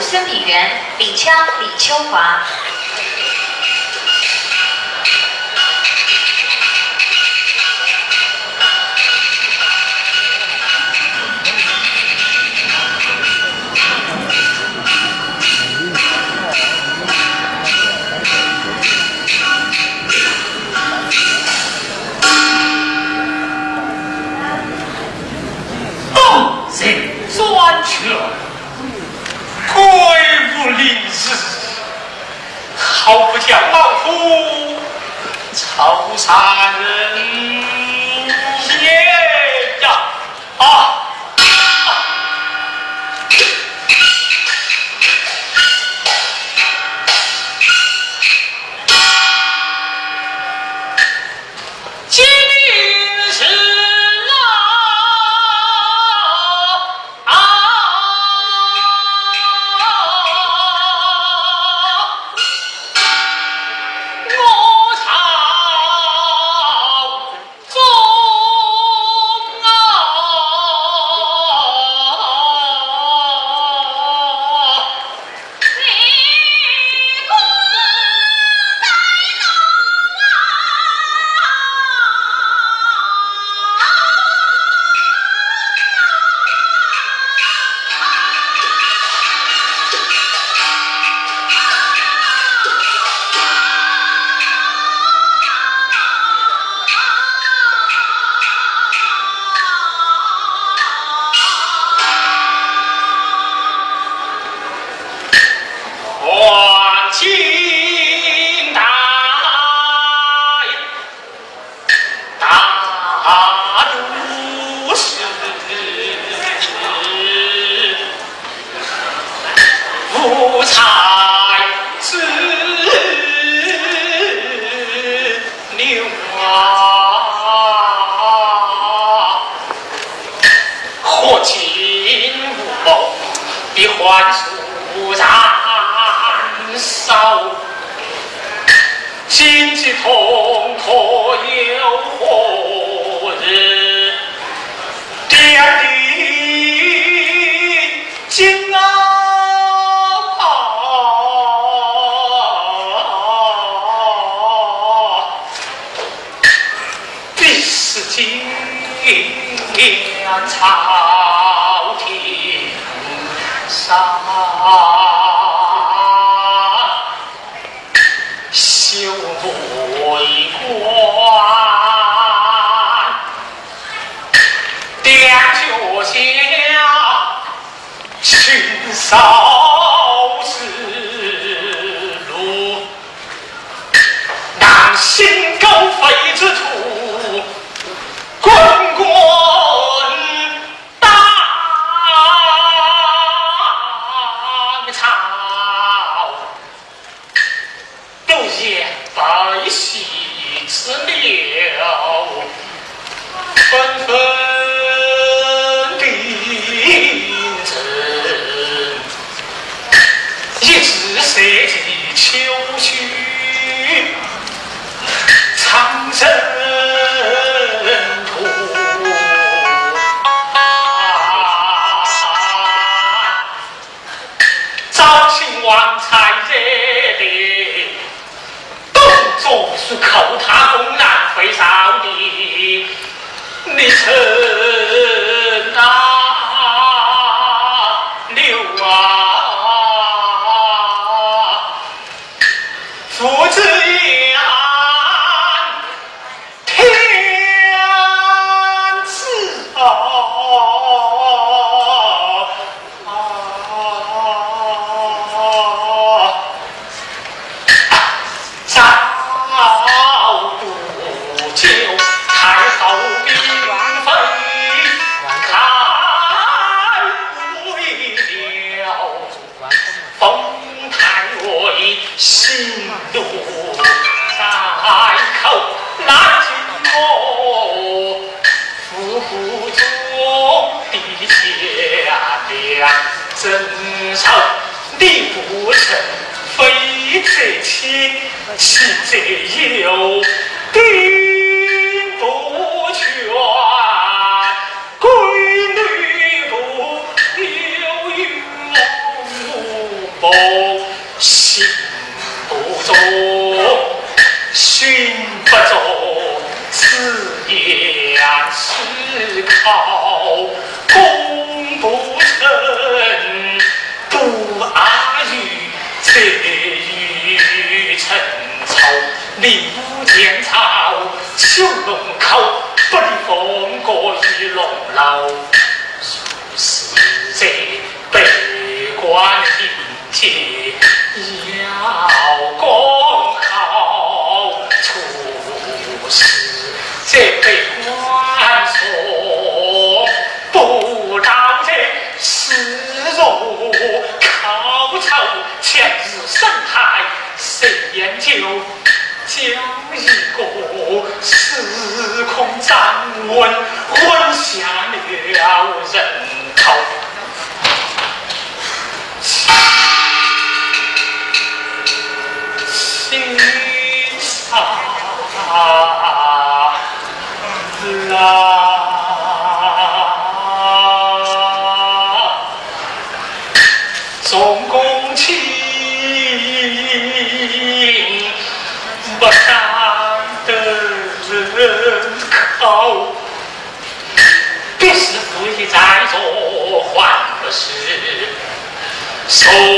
孙炳元、李枪、李秋华。saw สา你ดี 信者有定不权闺女如孕孕妇心不忠心不忠此言思考天朝九，龙口，不离风过玉龙牢，是这悲观的节。站稳，混下了人头。心上啦，重公卿 soul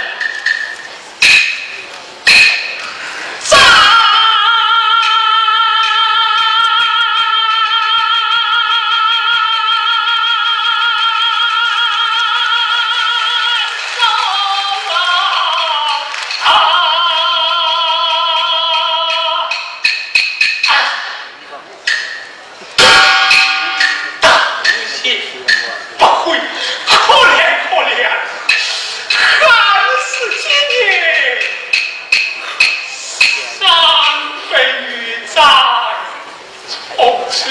是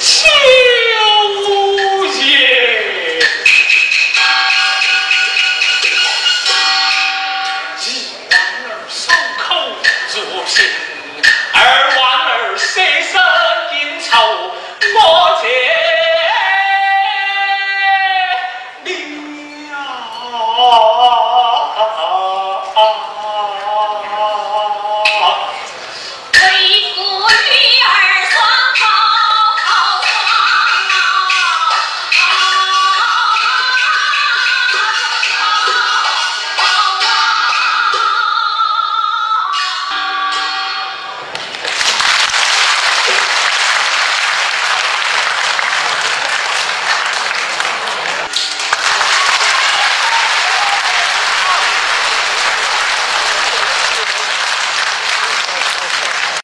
千